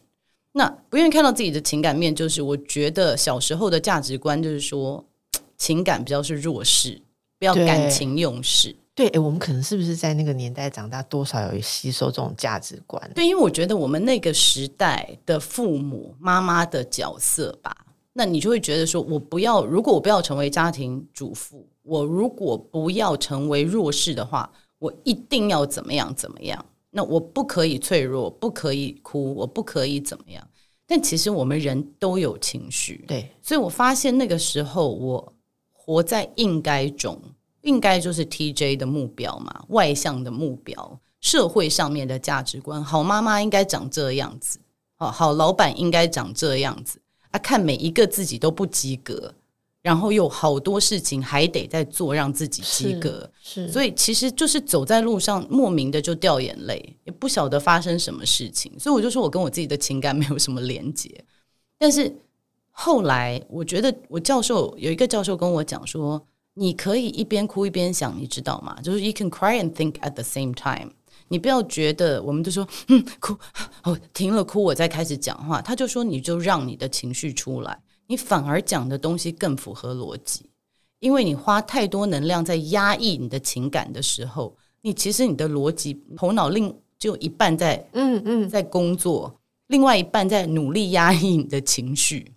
那不愿意看到自己的情感面，就是我觉得小时候的价值观就是说，[tsk] 情感比较是弱势，不要感情用事。对，哎，我们可能是不是在那个年代长大，多少有吸收这种价值观？对，因为我觉得我们那个时代的父母妈妈的角色吧，那你就会觉得说，我不要，如果我不要成为家庭主妇，我如果不要成为弱势的话，我一定要怎么样怎么样。那我不可以脆弱，不可以哭，我不可以怎么样？但其实我们人都有情绪，对，所以我发现那个时候我活在应该中，应该就是 TJ 的目标嘛，外向的目标，社会上面的价值观，好妈妈应该长这样子，哦，好老板应该长这样子啊，看每一个自己都不及格。然后有好多事情还得再做，让自己及格。是，是，所以其实就是走在路上，莫名的就掉眼泪，也不晓得发生什么事情。所以我就说我跟我自己的情感没有什么连接。但是后来，我觉得我教授有一个教授跟我讲说，你可以一边哭一边想，你知道吗？就是 you can cry and think at the same time。你不要觉得我们就说嗯哭哦停了哭，我再开始讲话。他就说你就让你的情绪出来。你反而讲的东西更符合逻辑，因为你花太多能量在压抑你的情感的时候，你其实你的逻辑头脑另就一半在嗯嗯在工作，另外一半在努力压抑你的情绪。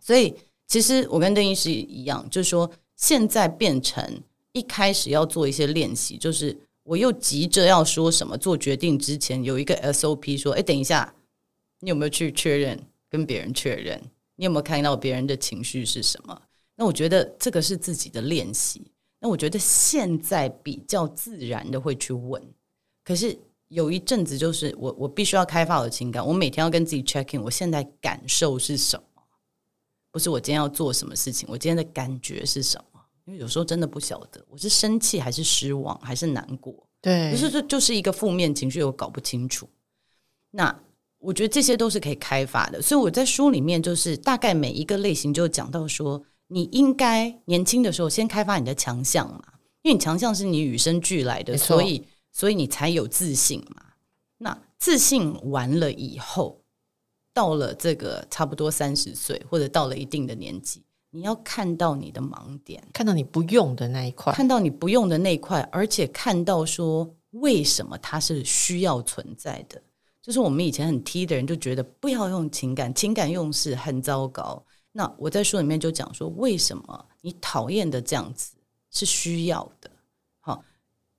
所以其实我跟邓医师一样，就是说现在变成一开始要做一些练习，就是我又急着要说什么，做决定之前有一个 SOP 说，哎，等一下，你有没有去确认跟别人确认？你有没有看到别人的情绪是什么？那我觉得这个是自己的练习。那我觉得现在比较自然的会去问。可是有一阵子，就是我我必须要开发我的情感，我每天要跟自己 check in，我现在感受是什么？不是我今天要做什么事情，我今天的感觉是什么？因为有时候真的不晓得，我是生气还是失望还是难过？对，不是这就是一个负面情绪，我搞不清楚。那。我觉得这些都是可以开发的，所以我在书里面就是大概每一个类型就讲到说，你应该年轻的时候先开发你的强项嘛，因为你强项是你与生俱来的，所以所以你才有自信嘛。那自信完了以后，到了这个差不多三十岁或者到了一定的年纪，你要看到你的盲点，看到你不用的那一块，看到你不用的那一块，而且看到说为什么它是需要存在的。就是我们以前很 T 的人就觉得不要用情感，情感用事很糟糕。那我在书里面就讲说，为什么你讨厌的这样子是需要的？好，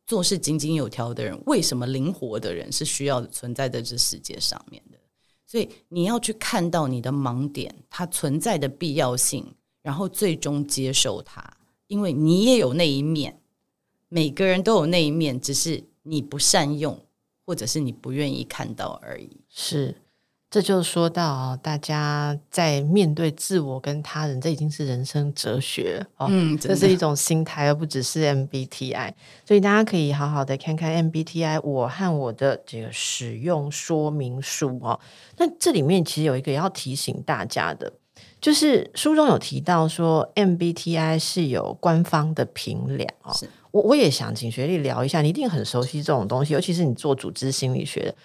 做事井井有条的人，为什么灵活的人是需要存在在这世界上面的？所以你要去看到你的盲点，它存在的必要性，然后最终接受它，因为你也有那一面，每个人都有那一面，只是你不善用。或者是你不愿意看到而已。是，这就说到大家在面对自我跟他人，这已经是人生哲学哦。嗯，这是一种心态，而不只是 MBTI。所以大家可以好好的看看 MBTI，我和我的这个使用说明书哦。那这里面其实有一个要提醒大家的，就是书中有提到说 MBTI 是有官方的评量哦。是。我我也想请学历聊一下，你一定很熟悉这种东西，尤其是你做组织心理学的，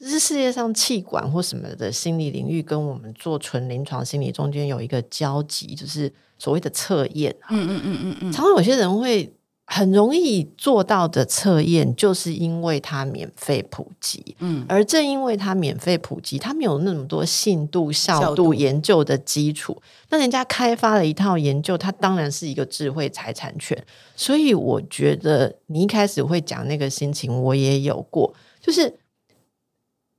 这是世界上气管或什么的心理领域，跟我们做纯临床心理中间有一个交集，就是所谓的测验。嗯嗯嗯嗯嗯，常常有些人会。很容易做到的测验，就是因为它免费普及。嗯，而正因为它免费普及，它没有那么多信度、效度研究的基础。那人家开发了一套研究，它当然是一个智慧财产权。所以我觉得你一开始会讲那个心情，我也有过，就是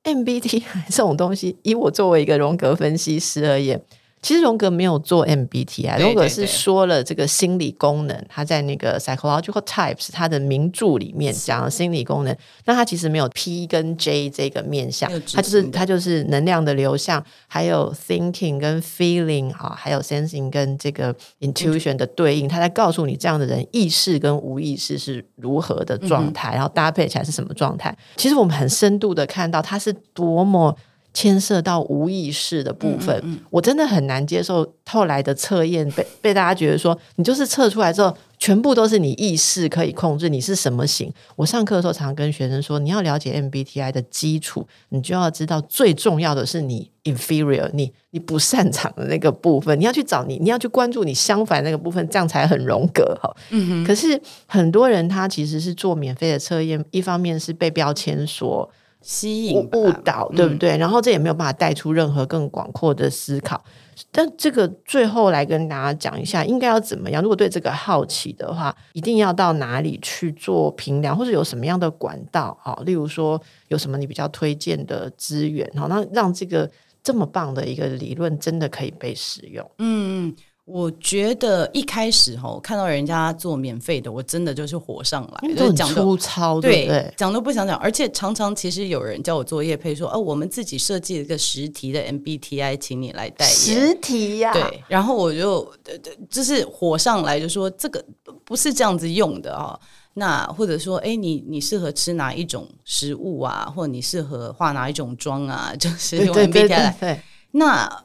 MBTI 这种东西，以我作为一个荣格分析师而言。其实荣格没有做 MBTI，荣格是说了这个心理功能，他在那个 Psychological Types 他的名著里面讲心理功能，那他其实没有 P 跟 J 这个面向，他就是他就是能量的流向，还有 Thinking 跟 Feeling 啊，还有 Sensing 跟这个 Intuition 的对应，他在告诉你这样的人意识跟无意识是如何的状态，然后搭配起来是什么状态。其实我们很深度的看到他是多么。牵涉到无意识的部分，嗯嗯、我真的很难接受后来的测验被被大家觉得说，你就是测出来之后，全部都是你意识可以控制，你是什么型。我上课的时候常常跟学生说，你要了解 MBTI 的基础，你就要知道最重要的是你 inferior，你你不擅长的那个部分，你要去找你，你要去关注你相反那个部分，这样才很荣格哈。嗯哼。可是很多人他其实是做免费的测验，一方面是被标签所。吸引误导，对不对？嗯、然后这也没有办法带出任何更广阔的思考。但这个最后来跟大家讲一下，应该要怎么样？如果对这个好奇的话，一定要到哪里去做评量，或者有什么样的管道？好，例如说有什么你比较推荐的资源？好，那让这个这么棒的一个理论真的可以被使用？嗯。我觉得一开始哈，看到人家做免费的，我真的就是火上来，都很粗糙，对？讲都不想讲，而且常常其实有人叫我做业配说，哦，我们自己设计了一个实体的 MBTI，请你来代言。实体呀、啊，对。然后我就就是火上来，就说这个不是这样子用的啊。那或者说，哎，你你适合吃哪一种食物啊？或者你适合化哪一种妆啊？就是用 MBTI 来。对对对对，那。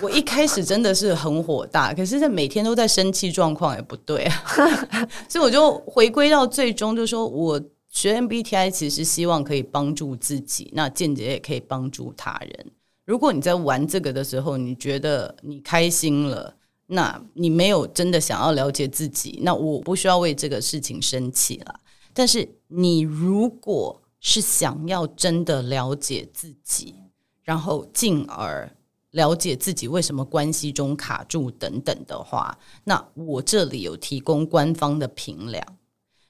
我一开始真的是很火大，可是这每天都在生气状况也不对啊，[laughs] 所以我就回归到最终，就是说我学 MBTI 其实希望可以帮助自己，那间接也可以帮助他人。如果你在玩这个的时候，你觉得你开心了，那你没有真的想要了解自己，那我不需要为这个事情生气了。但是你如果是想要真的了解自己，然后进而。了解自己为什么关系中卡住等等的话，那我这里有提供官方的评量。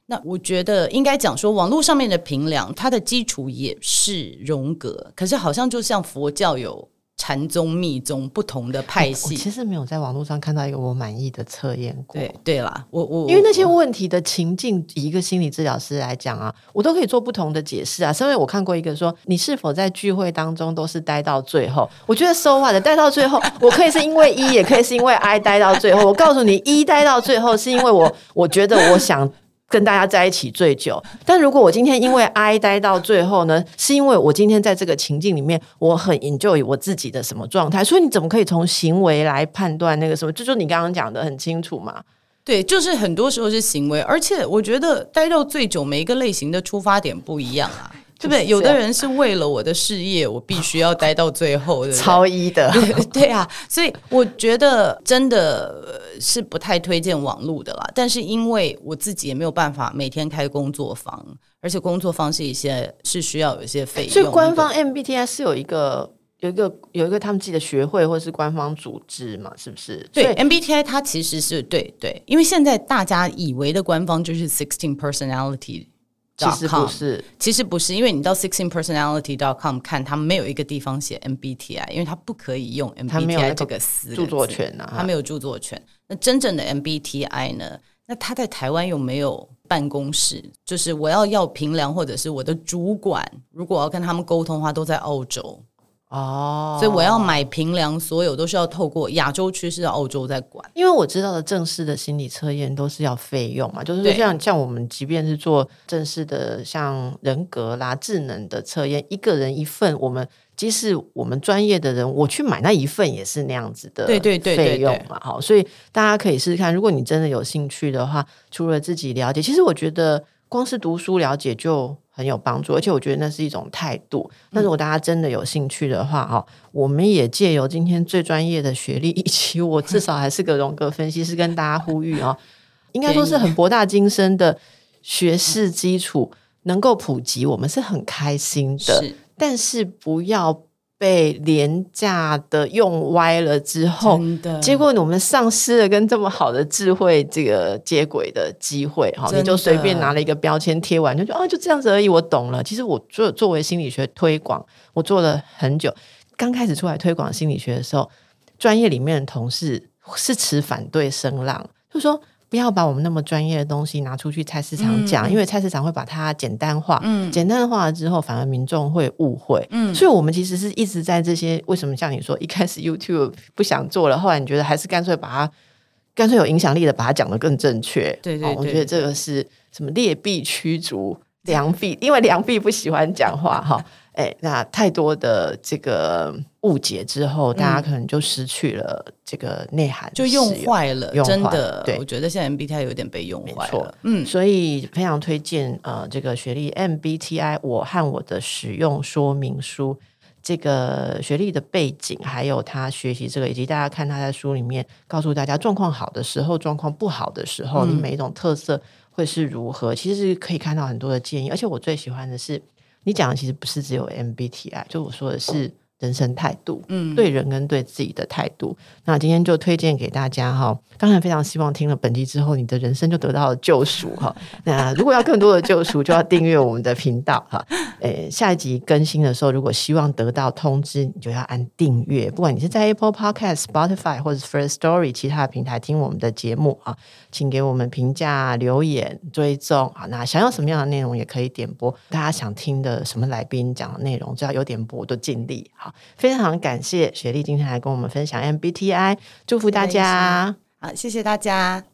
那我觉得应该讲说，网络上面的评量，它的基础也是荣格，可是好像就像佛教有。禅宗、密宗不同的派系，我其实没有在网络上看到一个我满意的测验过。对对啦，我我因为那些问题的情境，以一个心理治疗师来讲啊，我都可以做不同的解释啊。所以我看过一个说，你是否在聚会当中都是待到最后？我觉得 so what 的待到最后，[laughs] 我可以是因为一也可以是因为 I 待到最后。我告诉你一待到最后是因为我我觉得我想。跟大家在一起最久，但如果我今天因为 [laughs] I 待到最后呢，是因为我今天在这个情境里面，我很 enjoy 我自己的什么状态？所以你怎么可以从行为来判断那个什么？这就你刚刚讲的很清楚嘛？对，就是很多时候是行为，而且我觉得待到最久，每一个类型的出发点不一样啊。对不对？有的人是为了我的事业，我必须要待到最后的，[laughs] 超一的。对，[laughs] 对啊，所以我觉得真的是不太推荐网络的啦。但是因为我自己也没有办法每天开工作坊，而且工作坊是一些是需要有一些费用。所以官方 MBTI 是有一个有一个有一个他们自己的学会或是官方组织嘛？是不是？对，MBTI 它其实是对对，因为现在大家以为的官方就是 Sixteen Personality。其实不是，其实不是，因为你到 sixteenpersonality.com 看，他没有一个地方写 MBTI，因为他不可以用 MBTI 这个词著作权啊，他没有著作权。那真正的 MBTI 呢？那他在台湾有没有办公室？就是我要要平凉，或者是我的主管，如果我要跟他们沟通的话，都在澳洲。哦，所以我要买平量，所有都是要透过亚洲区是澳洲在管。因为我知道的正式的心理测验都是要费用嘛，就是像像我们即便是做正式的像人格啦、智能的测验，一个人一份，我们即使我们专业的人，我去买那一份也是那样子的，对对对费用嘛。好，所以大家可以试试看，如果你真的有兴趣的话，除了自己了解，其实我觉得光是读书了解就。很有帮助，而且我觉得那是一种态度。那如果大家真的有兴趣的话，哈、嗯，我们也借由今天最专业的学历，以及我至少还是个荣格分析师，跟大家呼吁哦，应该说是很博大精深的学识基础能够普及，我们是很开心的。是，但是不要。被廉价的用歪了之后，结果我们丧失了跟这么好的智慧这个接轨的机会。哈，你就随便拿了一个标签贴完，就说啊，就这样子而已，我懂了。其实我作作为心理学推广，我做了很久。刚开始出来推广心理学的时候，专业里面的同事是持反对声浪，就说。不要把我们那么专业的东西拿出去菜市场讲，嗯、因为菜市场会把它简单化。嗯，简单化了之后，反而民众会误会。嗯，所以我们其实是一直在这些。为什么像你说，一开始 YouTube 不想做了，后来你觉得还是干脆把它，干脆有影响力的把它讲得更正确。对对，对，对，我觉得这个是什么劣币驱逐良币，因为良币不喜欢讲话哈。哎，那太多的这个误解之后，大家可能就失去了这个内涵，就用坏了，用真的。对，我觉得现在 MBTI 有点被用坏了。嗯，所以非常推荐呃，这个学历 MBTI 我和我的使用说明书，这个学历的背景，还有他学习这个，以及大家看他在书里面告诉大家状况好的时候，状况不好的时候，嗯、你每一种特色会是如何，其实是可以看到很多的建议。而且我最喜欢的是。你讲的其实不是只有 MBTI，就我说的是人生态度，嗯，对人跟对自己的态度。那今天就推荐给大家哈。当然非常希望听了本集之后，你的人生就得到了救赎哈。那如果要更多的救赎，就要订阅我们的频道哈。诶，下一集更新的时候，如果希望得到通知，你就要按订阅。不管你是在 Apple Podcast、Spotify 或者 First Story 其他的平台听我们的节目啊，请给我们评价、留言、追踪好。那想要什么样的内容也可以点播，大家想听的什么来宾讲的内容，只要有点播，我都尽力。好，非常感谢雪莉今天来跟我们分享 MBTI，祝福大家。好，谢谢大家。